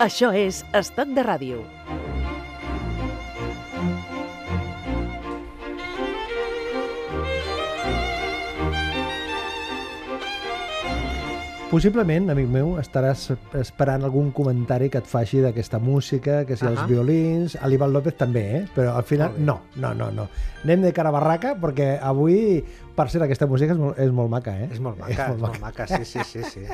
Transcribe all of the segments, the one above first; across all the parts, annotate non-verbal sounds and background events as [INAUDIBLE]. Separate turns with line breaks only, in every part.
Això és Estat de Ràdio.
Possiblement, amic meu, estaràs esperant algun comentari que et faci d'aquesta música, que si els
Ahà.
violins... A l'Ivan López també, eh? Però al final, no, no, no, no. Anem de cara a barraca perquè avui, per ser aquesta música, és molt, és molt maca, eh?
És molt maca, [LAUGHS] és molt maca, sí, sí, sí, sí.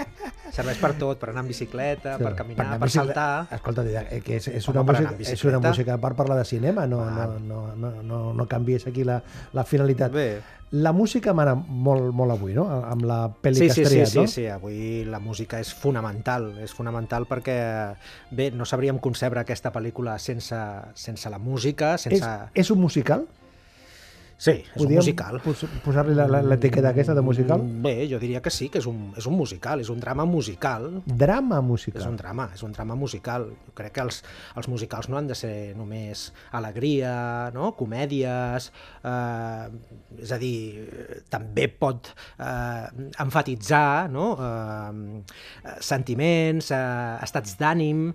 Serveix per tot, per anar amb bicicleta, per caminar, per,
en bicicleta-
saltar...
Escolta, eh, que és, és, una
per
música,
en
és una música per parlar de cinema, no, no,
Val.
no, no, no, no canvies aquí la, la finalitat.
Bé.
La música mana molt, molt avui, no? Amb la pel·li
Sí,
que
sí,
has
sí,
triat,
sí,
no?
sí, avui la música és fonamental, és fonamental perquè, bé, no sabríem concebre aquesta pel·lícula sense, sense la música,
És,
sense...
és un musical?
Sí, és un
Podríem
musical.
pos- Posar-li l'etiqueta aquesta de musical?
Mm, Bé, jo diria que sí, que és un, és un musical, és un drama musical,
Drama musical.
És un drama, és un drama musical. Jo crec que els, els musicals no han de ser només alegria, no? comèdies, eh, és a dir, també pot eh, enfatitzar no? eh, sentiments, eh, estats d'ànim,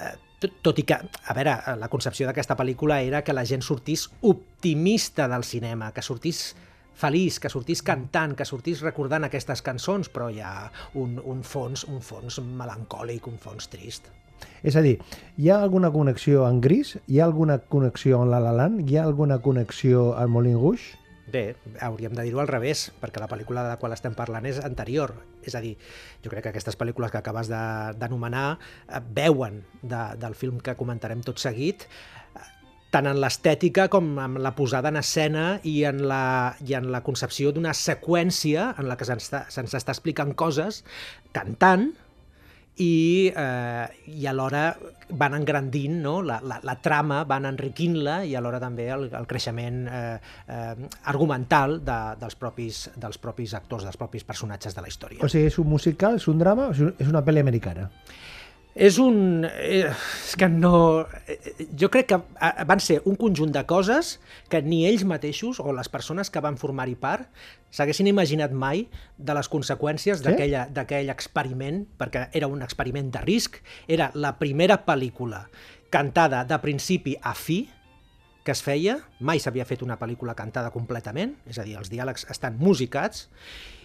eh, tot, i que, a veure, la concepció d'aquesta pel·lícula era que la gent sortís optimista del cinema, que sortís feliç, que sortís cantant, que sortís recordant aquestes cançons, però hi ha un, un fons, un fons melancòlic, un fons trist.
És a dir, hi ha alguna connexió en Gris? Hi ha alguna connexió en La La Land? Hi ha alguna connexió al Moulin Rouge?
Bé, hauríem de dir-ho al revés, perquè la pel·lícula de la qual estem parlant és anterior. És a dir, jo crec que aquestes pel·lícules que acabes d'anomenar eh, veuen de, del film que comentarem tot seguit, eh, tant en l'estètica com en la posada en escena i en la, i en la concepció d'una seqüència en la que se'ns està, se'ns està explicant coses cantant i, eh, i alhora van engrandint no? la, la, la trama, van enriquint-la i alhora també el, el creixement eh, eh, argumental de, dels, propis, dels propis actors, dels propis personatges de la història.
O sigui, és un musical, és un drama, és un- és una pel·li americana.
És un... eh, És que no... eh, Jo crec que eh, van ser un conjunt de coses que ni ells mateixos o les persones que van formar-hi part s'haguessin imaginat mai de les conseqüències
Sí?
d'aquell experiment, perquè era un experiment de risc, era la primera pel·lícula cantada de principi a fi que es feia, mai s'havia fet una pel·lícula cantada completament, és a dir, els diàlegs estan musicats,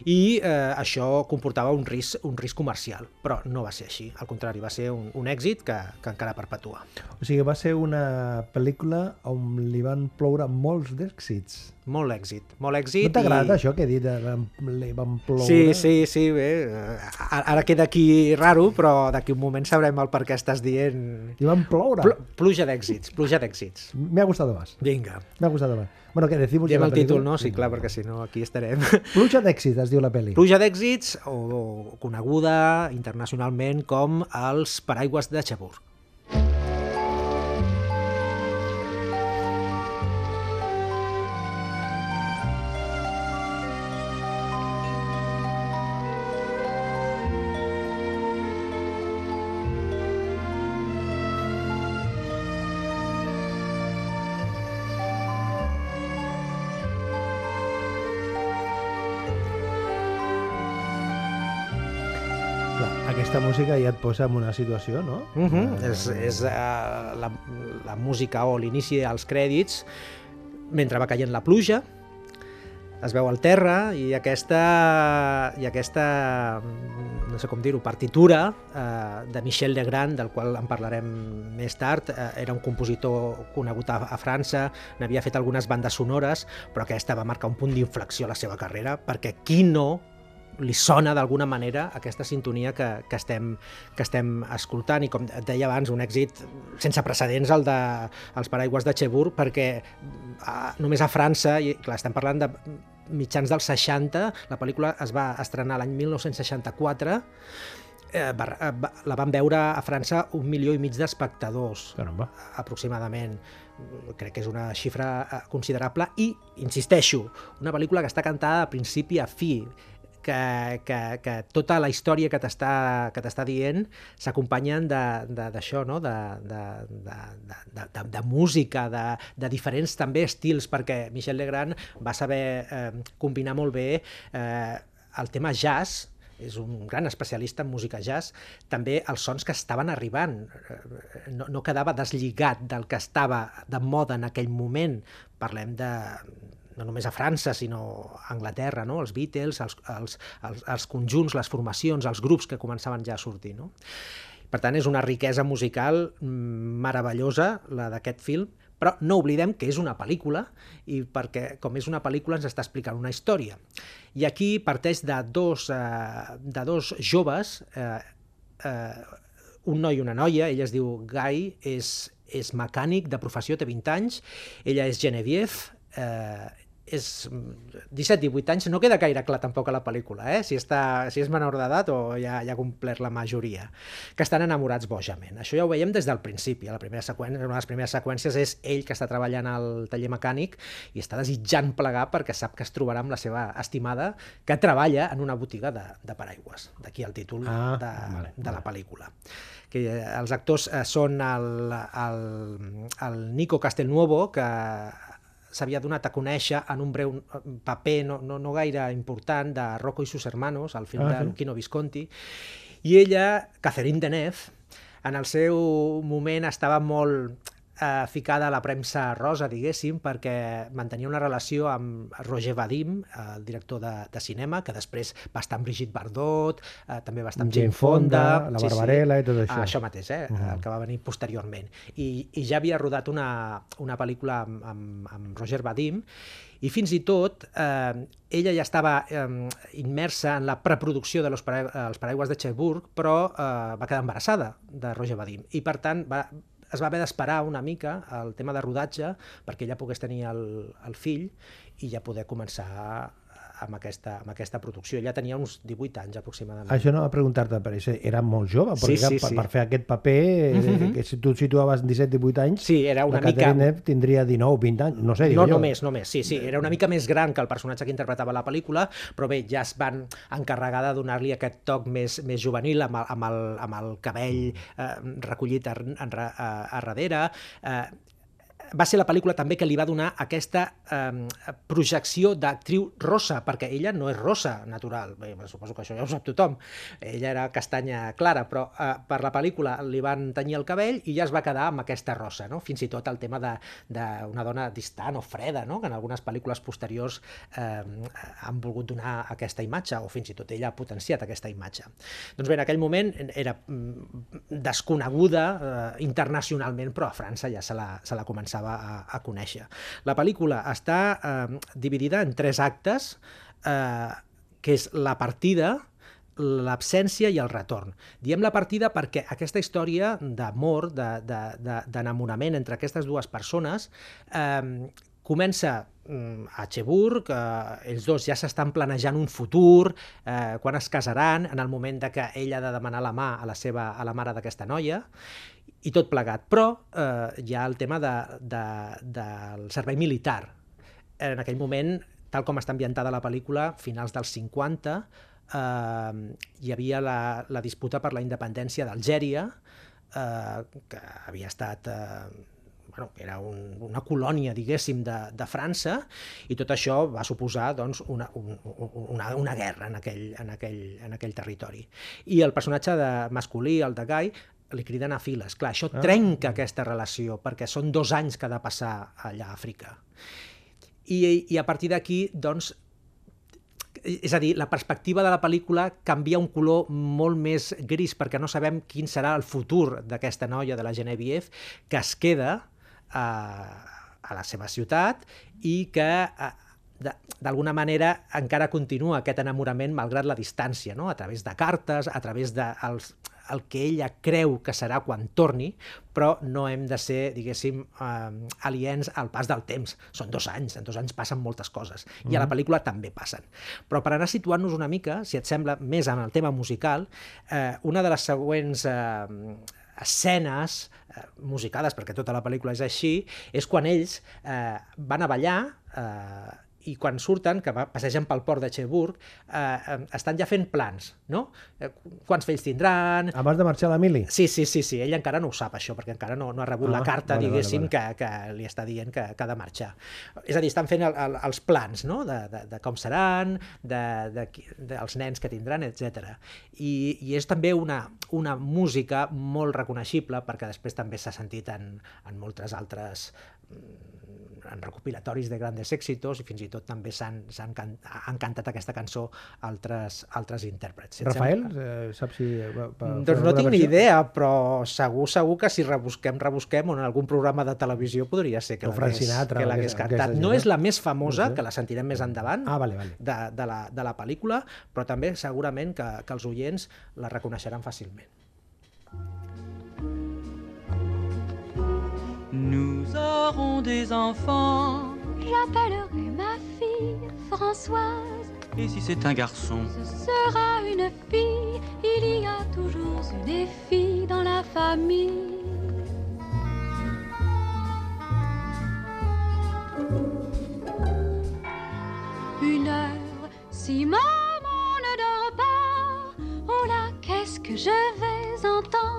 i eh, això comportava un risc, un risc comercial, però no va ser així, al contrari, va ser un, un èxit que, que encara perpetua.
O sigui, va ser una pel·lícula on li van ploure molts d'èxits.
Molt èxit, molt èxit.
No t'agrada
i...
això que he dit? de van- Li van ploure?
Sí, sí, sí, bé, eh, ara queda aquí raro, però d'aquí un moment sabrem el per què estàs dient...
Li van ploure.
Pl pluja d'èxits, pluja d'èxits.
Me ha gustado más.
Vinga,
Me ha gustado más. Bueno, que decimos
diem el títol, no? Sí, clar, perquè si no aquí estarem. [LAUGHS]
Pluja d'èxit, es diu la pel·li.
Pluja d'èxits, o, o coneguda internacionalment com els paraigües de Cherbourg.
Música ja et posa en una situació, no?
Uh -huh. És, és uh, la, la música o l'inici dels crèdits mentre va caient la pluja es veu al terra i aquesta, i aquesta no sé com dir-ho, partitura eh, de Michel Legrand, del qual en parlarem més tard, eh, era un compositor conegut a, a França, n'havia fet algunes bandes sonores, però aquesta va marcar un punt d'inflexió a la seva carrera, perquè qui no li sona d'alguna manera aquesta sintonia que, que, estem, que estem escoltant. I com et deia abans, un èxit sense precedents el de els paraigües de Cherbourg perquè a, només a França, i clar, estem parlant de mitjans dels 60, la pel·lícula es va estrenar l'any 1964 eh, va, eh, va, la van veure a França un milió i mig d'espectadors
Caramba.
aproximadament. Crec que és una xifra eh, considerable. I, insisteixo, una pel·lícula que està cantada de principi a fi que, que, que tota la història que t'està dient s'acompanyen d'això, no? de, de, de, de, de, de música, de, de diferents també estils, perquè Michel Legrand va saber eh, combinar molt bé eh, el tema jazz és un gran especialista en música jazz, també els sons que estaven arribant. Eh, no, no quedava deslligat del que estava de moda en aquell moment. Parlem de no només a França, sinó a Anglaterra, no? els Beatles, els, els, els, els conjunts, les formacions, els grups que començaven ja a sortir. No? Per tant, és una riquesa musical mm, meravellosa, la d'aquest film, però no oblidem que és una pel·lícula i perquè, com és una pel·lícula, ens està explicant una història. I aquí parteix de dos, eh, de dos joves, eh, eh, un noi i una noia, ella es diu Guy, és, és mecànic de professió, té 20 anys, ella és Genevieve, eh, és 17-18 anys, no queda gaire clar tampoc a la pel·lícula, eh? si, està, si és menor d'edat o ja, ja ha complert la majoria, que estan enamorats bojament. Això ja ho veiem des del principi. La primera seqüència, una de les primeres seqüències és ell que està treballant al taller mecànic i està desitjant plegar perquè sap que es trobarà amb la seva estimada que treballa en una botiga de, de paraigües. D'aquí el títol
Ah,
de,
vale,
de la pel·lícula que eh, els actors eh, són el, el, el Nico Castelnuovo, que s'havia donat a conèixer en un breu paper no, no, no gaire important de Rocco i sus hermanos, al film
Ah,
de
sí?
Luchino Visconti, i ella, Catherine Deneuve, en el seu moment estava molt eh, ficada a la premsa rosa, diguéssim, perquè mantenia una relació amb Roger Vadim, el director de, de cinema, que després va estar amb Brigitte Bardot, eh, també va estar amb
Jane
Fonda...
Fonda, la Barbarella i tot això.
Ah, això mateix, eh? Uh -huh. el que va venir posteriorment. I, i ja havia rodat una, una pel·lícula amb, amb, amb Roger Vadim i fins i tot eh, ella ja estava eh, immersa en la preproducció de los els paraigües de Cherbourg, però eh, va quedar embarassada de Roger Vadim i per tant va, es va haver d'esperar una mica el tema de rodatge perquè ella pogués tenir el, el fill i ja poder començar amb aquesta, amb aquesta producció. Ella tenia uns 18 anys aproximadament.
Això no va preguntar-te, però ese era molt jove, perquè
Sí, sí,
per,
sí.
per fer aquest paper,
Mhm.
eh, que si tu et situaves 17-18 anys,
Sí, era una
la
mica...
Catherine Deneuve tindria 19 20 anys, no sé,
No
jo.
només, només, sí, sí, era una mica més gran que el personatge que interpretava la pel·lícula, però bé, ja es van encarregar de donar-li aquest toc més, més juvenil amb el, amb el, amb el cabell eh, recollit a, a, a, a darrere, eh, va ser la pel·lícula també que li va donar aquesta eh, projecció d'actriu rossa, perquè ella no és rossa natural, bé, suposo que això ja ho sap tothom, ella era castanya clara, però eh, per la pel·lícula li van tenyir el cabell i ja es va quedar amb aquesta rossa, no? fins i tot el tema d'una dona distant o freda, no? que en algunes pel·lícules posteriors eh, han volgut donar aquesta imatge, o fins i tot ella ha potenciat aquesta imatge. Doncs bé, en aquell moment era mm, desconeguda eh, internacionalment, però a França ja se la, se la començava a, a conèixer. La pel·lícula està eh, dividida en tres actes, eh, que és la partida, l'absència i el retorn. Diem la partida perquè aquesta història d'amor, de- de- de- d'enamorament entre aquestes dues persones, eh, comença mm, a Cheburg, eh, ells dos ja s'estan planejant un futur, eh, quan es casaran, en el moment de que ella ha de demanar la mà a la, seva, a la mare d'aquesta noia, i tot plegat. Però eh, hi ha el tema de, de, del servei militar. En aquell moment, tal com està ambientada la pel·lícula, finals dels 50, eh, hi havia la, la disputa per la independència d'Algèria, eh, que havia estat... Eh, bueno, era un, una colònia, diguéssim, de, de França, i tot això va suposar doncs, una, un, una, una guerra en aquell, en, aquell, en aquell territori. I el personatge de masculí, el de Guy, li criden a files. Clar, això
Ah.
trenca aquesta relació, perquè són dos anys que ha de passar allà a Àfrica. I, i a partir d'aquí, doncs, és a dir, la perspectiva de la pel·lícula canvia un color molt més gris perquè no sabem quin serà el futur d'aquesta noia de la Genevieve que es queda a, a la seva ciutat i que a, de- d'alguna manera encara continua aquest enamorament malgrat la distància, no? a través de cartes, a través de els, el que ella creu que serà quan torni, però no hem de ser, diguéssim, eh, aliens al pas del temps. Són dos anys, en dos anys passen moltes coses, i a la pel·lícula també passen. Però per anar situant-nos una mica, si et sembla, més en el tema musical, eh, una de les següents eh, escenes eh, musicades, perquè tota la pel·lícula és així, és quan ells eh, van a ballar eh, i quan surten, que passegen pel port de Cherbourg, eh, estan ja fent plans, no? Eh, quants fills tindran...
Abans de marxar la Mili?
Sí, sí, sí, sí, ell encara no ho sap, això, perquè encara no, no ha rebut
Ah,
la carta,
vale,
diguéssim,
vale,
Que, que li està dient que, que ha de marxar. És a dir, estan fent el, el, els plans, no?, de, de, de com seran, de, de, dels nens que tindran, etc. I, I és també una, una música molt reconeixible, perquè després també s'ha sentit en, en moltes altres mm, en recopilatoris de grandes èxitos i fins i tot també s'han s'han can, han cantat aquesta cançó altres, altres intèrprets. Si
Rafael,
sembla-
eh, saps si... Va, va fer
doncs no tinc ni idea, però segur, segur que si rebusquem, rebusquem, o en algun programa de televisió podria ser que l'hagués cantat.
aquesta
No és la més famosa,
No sé.
que la sentirem més endavant,
Ah, vale, vale.
de, de, la, de la pel·lícula, però també segurament que, que els oients la reconeixeran fàcilment.
Nous aurons des enfants.
J'appellerai ma fille Françoise.
Et si c'est un garçon?
Ce sera une fille. Il y a toujours eu des filles dans la famille. Une heure, si maman ne dort pas, oh là, qu'est-ce que je vais entendre?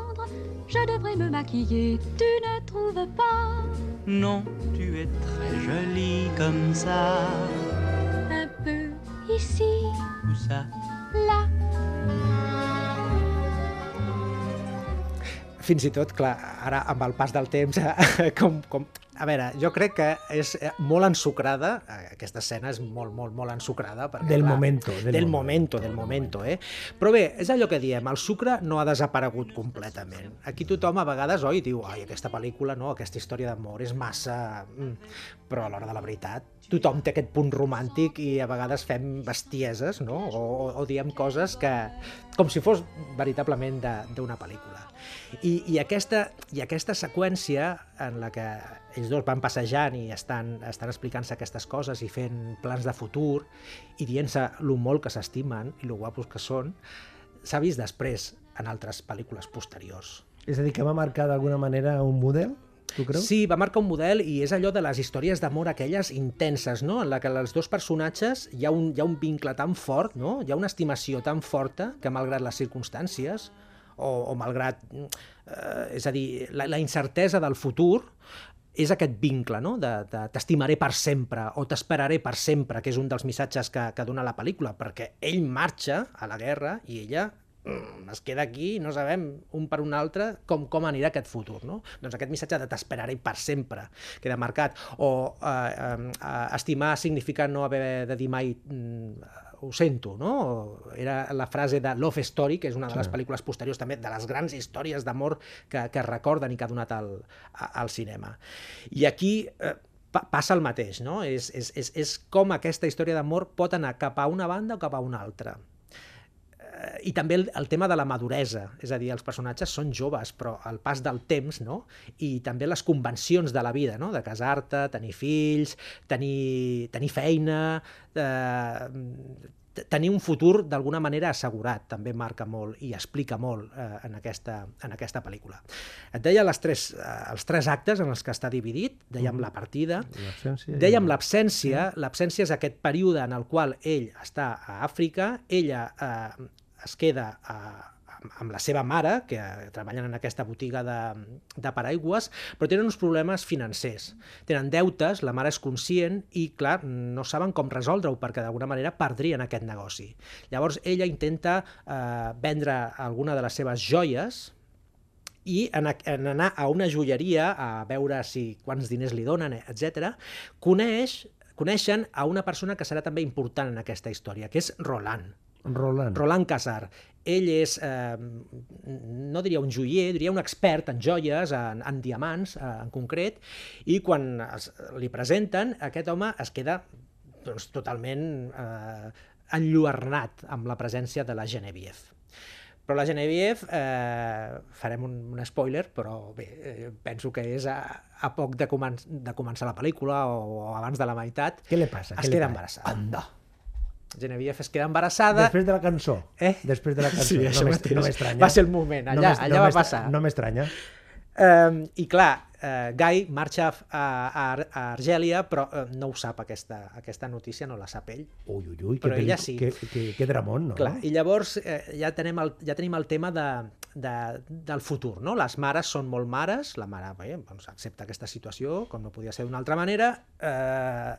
Je devrais me maquiller, tu ne trouves pas?
Non, tu es très jolie comme ça.
Un peu ici,
Où ça?
Là.
Fins i tot, clar, ara amb el pas del temps, [LAUGHS] com, com, a veure, jo crec que és eh, molt ensucrada, eh, aquesta escena és molt, molt, molt ensucrada. Perquè,
Del
clar,
momento, del
Del,
momento.
momento, del momento, eh? Però bé, és allò que diem, el sucre no ha desaparegut completament. Aquí tothom a vegades, oi, diu, ai, aquesta pel·lícula, no, aquesta història d'amor és massa... Mm. Però a l'hora de la veritat, tothom té aquest punt romàntic i a vegades fem bestieses, no? O, o, o diem coses que... com si fos veritablement de- d'una pel·lícula. I, i, aquesta, I aquesta seqüència en la que ells dos van passejant i estan, estan explicant-se aquestes coses i fent plans de futur i dient-se lo molt que s'estimen i lo guapos que són, s'ha vist després en altres pel·lícules posteriors.
És a dir, que va marcar d'alguna manera un model, tu creus?
Sí, va marcar un model i és allò de les històries d'amor aquelles intenses, no? en la que els dos personatges hi ha, un, hi ha un vincle tan fort, no? hi ha una estimació tan forta que malgrat les circumstàncies o, o malgrat, eh, és a dir, la, la incertesa del futur, és aquest vincle, no? de, de t'estimaré per sempre o t'esperaré per sempre, que és un dels missatges que, que dona la pel·lícula, perquè ell marxa a la guerra i ella es queda aquí i no sabem un per un altre com, com anirà aquest futur. No? Doncs aquest missatge de t'esperaré per sempre queda marcat. O eh, eh, estimar significa no haver de dir mai mm, ho sento, no? Era la frase de Love Story, que és una de les
Sí.
pel·lícules posteriors també, de les grans històries d'amor que, que recorden i que ha donat al, al cinema. I aquí eh, pa passa el mateix, no? És, és, és, és com aquesta història d'amor pot anar cap a una banda o cap a una altra. Eh, I també el, el tema de la maduresa, és a dir, els personatges són joves, però el pas del temps, no? I també les convencions de la vida, no? De casar-te, tenir fills, tenir, tenir feina, eh, tenir un futur d'alguna manera assegurat, també marca molt i explica molt eh, en, aquesta, en aquesta pel·lícula. Et deia les tres, eh, els tres actes en els que està dividit, dèiem la partida,
L'absència...
Dèiem l'absència, l'absència és aquest període en el qual ell està a Àfrica, ella eh, es queda a, amb- la seva mare, que treballen en aquesta botiga de, de paraigües, però tenen uns problemes financers. Tenen deutes, la mare és conscient i, clar, no saben com resoldre-ho perquè d'alguna manera perdrien aquest negoci. Llavors ella intenta eh, vendre alguna de les seves joies i en, en anar a una joieria a veure si quants diners li donen, etc, coneix, coneixen a una persona que serà també important en aquesta història, que és Roland.
Roland.
Roland Casar. Ell és, eh, no diria un joier, diria un expert en joies, en, en diamants eh, en concret, i quan es, li presenten, aquest home es queda doncs, totalment eh, enlluernat amb la presència de la Genevieve. Però la Genevieve, eh, farem un, un spoiler, però bé, eh, penso que és a, a poc de, comen de començar la pel·lícula o, o abans de la meitat,
Què li passa?
es
Què li
queda
passa?
embarassada.
Anda.
Genevieve es queda embarassada,
Després de la cançó.
Eh?
Després de la cançó.
Sí, això
no
mateix.
no m'estranya.
Va ser el moment, allà-
m'est-
allà va
m'estra-
passar.
No m'estranya.
Um, I clar, eh, Guy marxa a, a, a Argèlia, però eh, no ho sap, aquesta, aquesta notícia no la sap ell.
Ui, ui, ui, que,
Però ella
pel-
sí.
que, que, que dramón, no?
Clar, I llavors eh, ja, tenim el, ja tenim el tema de, de, del futur, no? Les mares són molt mares, la mare bé, doncs, accepta aquesta situació, com no podia ser d'una altra manera, eh, eh,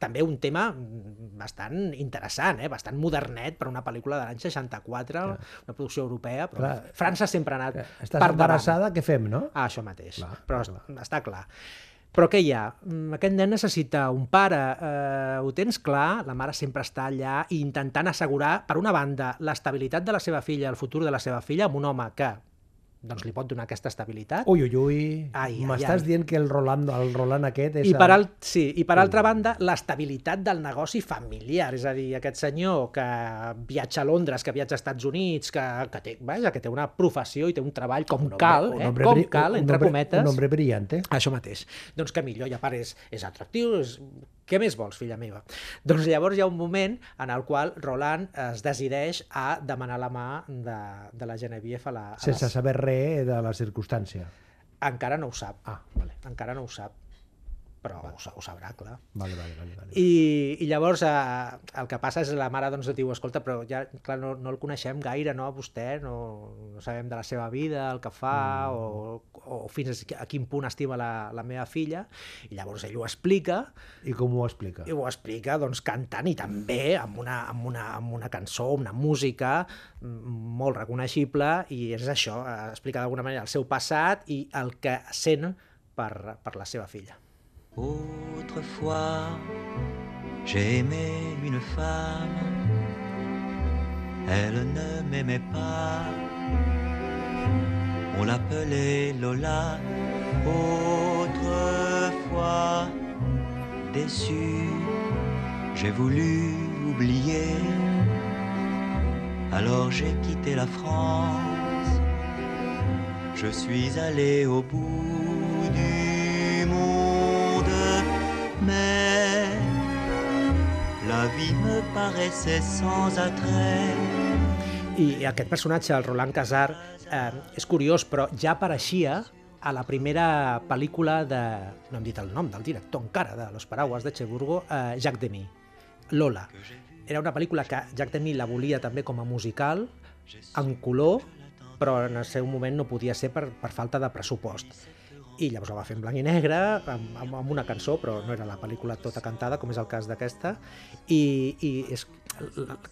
també un tema mm, bastant interessant, eh? bastant modernet per una pel·lícula de l'any 64, una producció europea, però
Clar.
França sempre ha anat
Estàs
per davant.
embarassada, què fem, no?
Ah, això mateix.
Clar,
Però
clar.
est- està clar. Però què hi ha? Mm, Aquest nen necessita un pare, eh, ho tens clar, la mare sempre està allà intentant assegurar, per una banda, l'estabilitat de la seva filla, el futur de la seva filla, amb un home que doncs, li pot donar aquesta estabilitat.
Ui, ui, ui. M'estàs dient que el Roland, el Roland aquest és...
I per, al, sí, i per altra banda, l'estabilitat del negoci familiar, és a dir, aquest senyor que viatja a Londres, que viatja als Estats Units, que, que, té, vaja, que té una professió i té un treball com
un
cal,
un
eh?
hombre
com cal,
un
entre
hombre-
cometes.
Un hombre brillante.
Això mateix. Doncs que millor, i a part és, és atractiu, és... què més vols, filla meva? Doncs llavors hi ha un moment en el qual Roland es decideix a demanar la mà de, de la Genevieve a la... A
Sense
la...
saber res de la circumstància.
Encara no ho sap.
Ah, vale.
Encara no ho sap. Però ho, ho sabrà, clar.
Vale, vale, vale. vale.
I, i llavors eh, el que passa és la mare doncs, diu, escolta, però ja, clar, no, no el coneixem gaire, no, a vostè, no, no sabem de la seva vida, el que fa, mm. o, o fins a quin punt estima la, la meva filla, i llavors ell ho explica,
I com ho explica?
i ho explica doncs, cantant i també amb una, amb una, amb una cançó, una música mm, molt reconeixible i és això, eh, explica d'alguna manera el seu passat i el que sent per, per la seva filla.
Autrefois, j'ai aimé une femme. Elle ne m'aimait pas. On l'appelait Lola. Autrefois, déçu, j'ai voulu oublier. Alors j'ai quitté la France. Je suis allé au bout vie me paraissait sans attrait.
I aquest personatge, el Roland Casar, eh, és curiós, però ja apareixia a la primera pel·lícula de... no hem dit el nom del director encara, de Los Paraguas de Cheburgo, eh, Jacques Demy, Lola. Era una pel·lícula que Jacques Demy la volia també com a musical, en color, però en el seu moment no podia ser per, per falta de pressupost. I llavors la va fer en blanc i negre, amb, amb, amb una cançó, però no era la pel·lícula tota cantada, com és el cas d'aquesta. I, i és,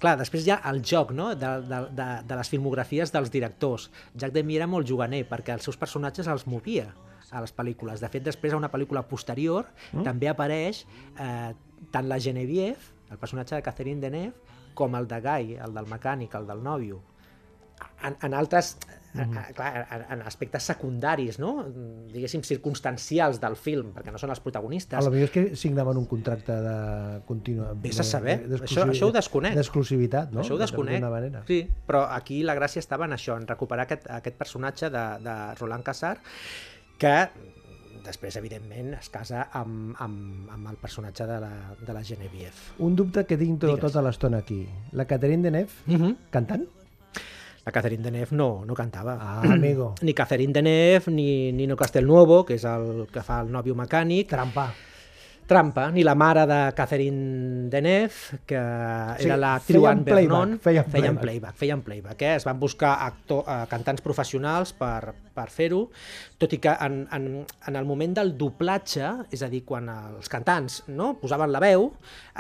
clar, després hi ha el joc no? de, de, de, de les filmografies dels directors. Jacques Demy era molt juganer, perquè els seus personatges els movia a les pel·lícules. De fet, després a una pel·lícula posterior mm. també apareix eh, tant la Genevieve, el personatge de Catherine Deneuve, com el de Guy, el del mecànic, el del nòvio en, en altres en, en, clar, en, en aspectes secundaris, no? diguéssim, circumstancials del film, perquè no són els protagonistes.
A lo millor és que signaven un contracte de continu...
Vés a saber, això, això ho desconec.
D'exclusivitat, no?
Això ho desconec.
Manera.
Sí, però aquí la gràcia estava en això, en recuperar aquest, aquest personatge de, de Roland Casar, que després, evidentment, es casa amb, amb, amb el personatge de la, de la Genevieve.
Un dubte que tinc to-
Digues.
tota l'estona aquí. La Catherine Deneuve,
Mm -hmm.
cantant?
La Catherine Deneuve no, no cantava.
Ah, amigo.
Ni Catherine Deneuve, ni Nino Castelnuovo, que és el que fa el nòvio mecànic,
Trampa.
Trampa, ni la mare de Catherine Deneuve, que
Sí,
era
feien
Anne Vernon,
feien
feien
playback.
feien playback, eh? es van buscar actor, eh, cantants professionals per, per fer-ho, tot i que en, en, en el moment del doblatge, és a dir, quan els cantants no, posaven la veu,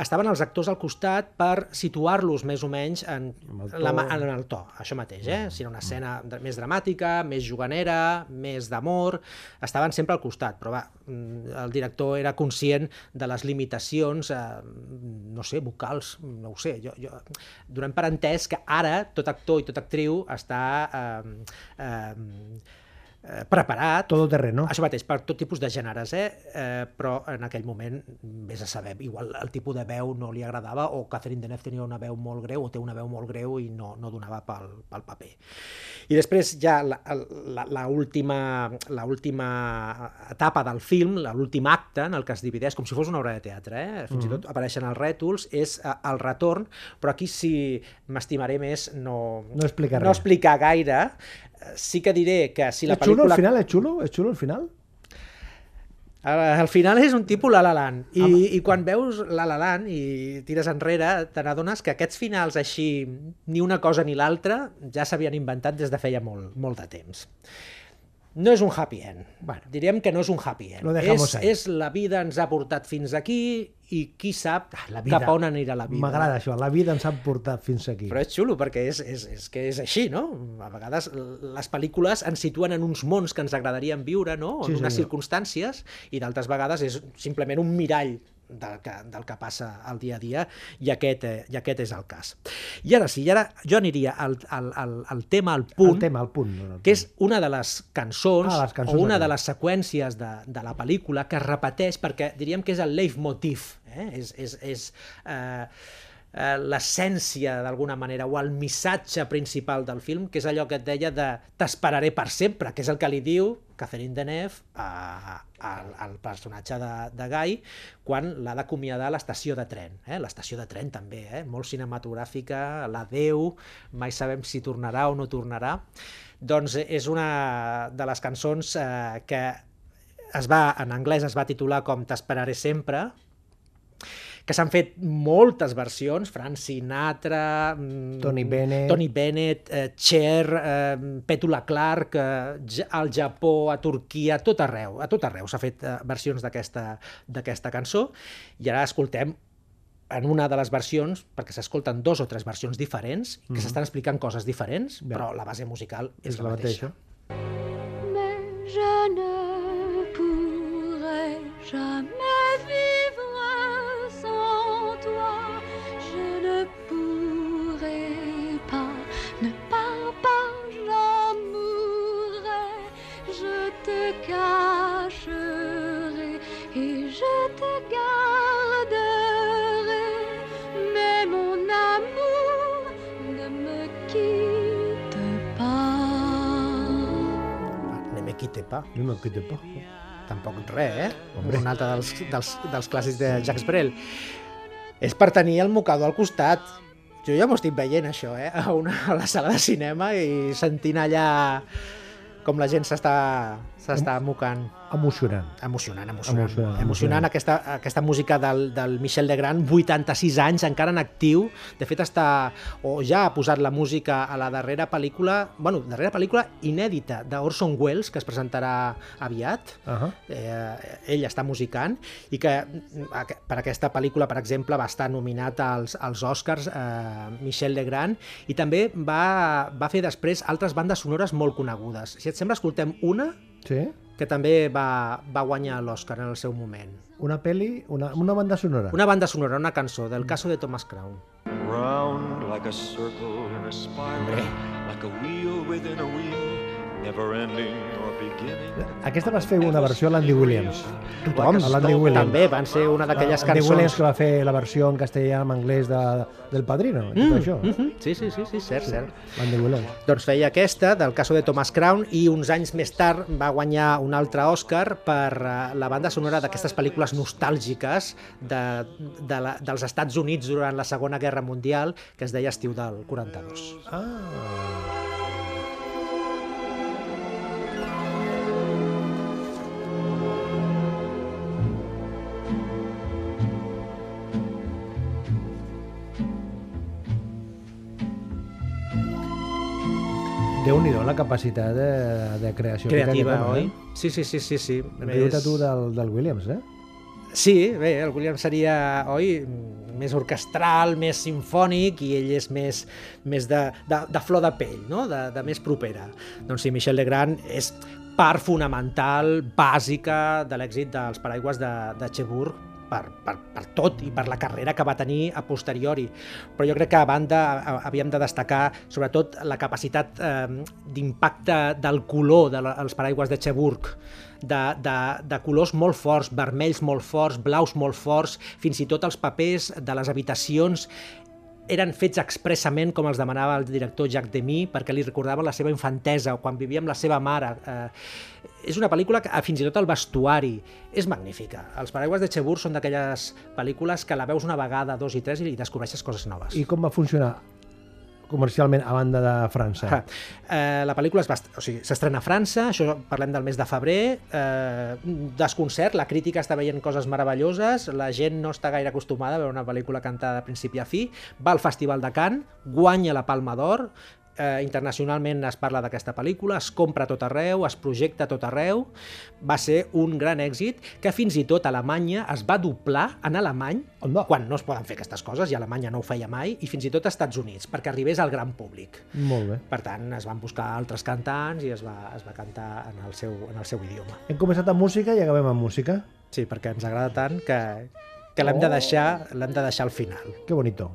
estaven els actors al costat per situar-los més o menys en,
Amb el to.
la, en el to, això mateix, eh? si era una escena de- més dramàtica, més juganera, més d'amor, estaven sempre al costat, però va, mm, el director era conscient de les limitacions, eh, no sé, vocals, no ho sé, jo, jo, donem per entès que ara tot actor i tota actriu està eh, eh, eh, preparat
Todo terreno.
això mateix, per tot tipus de gèneres, eh? eh? però en aquell moment, vés a saber, igual el tipus de veu no li agradava o Catherine Deneuve tenia una veu molt greu o té una veu molt greu i no, no donava pel, pel paper. I després ja la, la, la, última, la última etapa del film, l'últim acte en el que es divideix, com si fos una obra de teatre, eh? fins i tot apareixen els rètols, és eh, el retorn, però aquí sí m'estimaré més no,
No explicar
no explicar gaire. Sí que diré que si la
és xulo al final? És xulo? És xulo al final?
Al, al final és un tipus La La Land. I, i quan veus La La Land i tires enrere, te n'adones que aquests finals així, ni una cosa ni l'altra, ja s'havien inventat des de feia molt, molt de temps. No és un happy end.
Bueno.
Diríem que no és un happy end.
Lo
és,
ahí.
és la vida ens ha portat fins aquí i qui sap
Ah, La vida.
cap on anirà la vida.
M'agrada això, la vida ens ha portat fins aquí.
Però és xulo, perquè és, és, és que és així, no? A vegades les pel·lícules ens situen en uns mons que ens agradarien viure, no?
Sí,
En unes
senyor.
circumstàncies, i d'altres vegades és simplement un mirall del que, del que passa al dia a dia, i aquest, eh, i aquest és el cas. I ara sí, i ara jo aniria al, al, al, al tema, al punt,
el tema, el punt. no,
que és una de les cançons,
Ah, les cançons
o una
d'aquí.
de les seqüències de, de la pel·lícula que es repeteix perquè diríem que és el leitmotiv, eh? és, és, és eh, eh, l'essència d'alguna manera o el missatge principal del film, que és allò que et deia de t'esperaré per sempre, que és el que li diu Catherine Deneuve a, a, al personatge de, de Guy quan l'ha d'acomiadar a l'estació de tren. Eh? L'estació de tren també, eh? molt cinematogràfica, l'adeu, mai sabem si tornarà o no tornarà. Doncs és una de les cançons eh, que es va, en anglès es va titular com T'esperaré sempre, que s'han fet moltes versions, Frank Sinatra, mm,
Tony Bennett.
Tony Bennett eh, Cher, eh, Petula Clark, eh, al Japó, a Turquia, a tot arreu, a tot arreu s'ha fet eh, versions d'aquesta d'aquesta cançó, i ara escoltem en una de les versions, perquè s'escolten dos o tres versions diferents, que s'estan explicant coses diferents,
Bé.
però la base musical és,
és
la
la
mateixa.
mateixa.
Mais je ne pourrai jamais
Quite pas.
No, no, te por.
Tampoc res, eh?
Hombre.
Un altre dels, dels, dels clàssics de Jacques Brel. És per tenir el mocador al costat. Jo ja m'ho estic veient, això, eh? A, una, a la sala de cinema i sentint allà com la gent s'està s'està mocant.
Emocionant.
Emocionant, emocionant.
Emocionant,
Emocionant, aquesta, aquesta música del, del Michel Legrand, 86 anys, encara en actiu. De fet, està, o ja ha posat la música a la darrera pel·lícula, bueno, darrera pel·lícula inèdita d'Orson Welles, que es presentarà aviat.
Uh -huh.
Eh, ell està musicant i que aqu- per aquesta pel·lícula, per exemple, va estar nominat als, als Oscars eh, Michel Legrand i també va, va fer després altres bandes sonores molt conegudes. Si et sembla, escoltem una
Sí?
Que també va, va guanyar l'Oscar en el seu moment.
Una pel·li, una, una banda sonora.
Una banda sonora, una cançó, del caso de Thomas Crown.
Round like a circle in a spiral, like a wheel within a wheel, never ending or beginning.
Aquesta vas fer una versió a l'Andy Williams.
Tothom,
A l'Andy Williams.
també van ser una d'aquelles
Andy Williams
cançons...
que va fer la versió en castellà en anglès de, del Padrino, i tot això.
Mhm, Sí, sí, sí, sí, cert, cert.
L'Andy Williams.
Doncs feia aquesta, del caso de Thomas Crown, i uns anys més tard va guanyar un altre Oscar per eh, la banda sonora d'aquestes pel·lícules nostàlgiques de, de la, dels Estats Units durant la Segona Guerra Mundial, que es deia Estiu del 42.
Ah, Déu-n'hi-do la capacitat de, de creació que
Creativa,
aquest home,
oi?
Eh?
Sí, sí, sí, sí. sí.
Riu-te tu del, del Williams, eh?
Sí, bé, el William seria, oi, més orquestral, més sinfònic, i ell és més, més de, de, de flor de pell, no? de, de més propera. Doncs sí, Michel Legrand és part fonamental, bàsica, de l'èxit dels paraigües de, de Cherbourg, per, per, per tot i per la carrera que va tenir a posteriori. Però jo crec que a banda havíem de destacar sobretot la capacitat eh, d'impacte del color dels paraigües de Cherbourg, de, de, de colors molt forts, vermells molt forts, blaus molt forts, fins i tot els papers de les habitacions eren fets expressament com els demanava el director Jacques Demy perquè li recordava la seva infantesa quan vivia amb la seva mare. Eh, és una pel·lícula que fins i tot el vestuari és magnífica. Els paraigües de Cherbourg són d'aquelles pel·lícules que la veus una vegada, dos i tres i descobreixes coses noves.
I com va funcionar? comercialment a banda de França?
Ah, Eh, la pel·lícula est- o sigui, s'estrena a França, això parlem del mes de febrer, eh, desconcert, la crítica està veient coses meravelloses, la gent no està gaire acostumada a veure una pel·lícula cantada de principi a fi, va al Festival de Cannes, guanya la Palma d'Or, eh, internacionalment es parla d'aquesta pel·lícula, es compra tot arreu, es projecta tot arreu, va ser un gran èxit que fins i tot a Alemanya es va doblar en alemany,
Onda.
quan no es poden fer aquestes coses, i Alemanya no ho feia mai, i fins i tot a Estats Units, perquè arribés al gran públic.
Molt bé.
Per tant, es van buscar altres cantants i es va, es va cantar en el, seu, en el seu idioma.
Hem començat amb música i acabem amb música.
Sí, perquè ens agrada tant que, que l'hem de, deixar, l'hem de deixar al final.
Que bonito.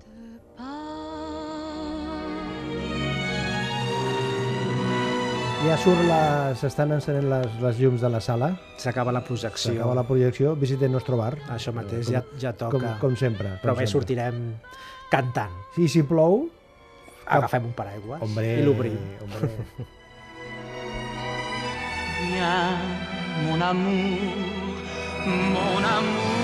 Ja surt la... s'estan encenent les, les llums de la sala,
S'acaba la projecció.
s'acaba la projecció, visiten nostre bar.
Això mateix,
Com-
ja, ja toca.
com sempre. Com
Però bé,
sempre.
sortirem cantant.
Sí, si plou,
Agafem un paraigua
hombre,
i l'obrim.
hombre. [LAUGHS]
Viens, mon amour, mon amour.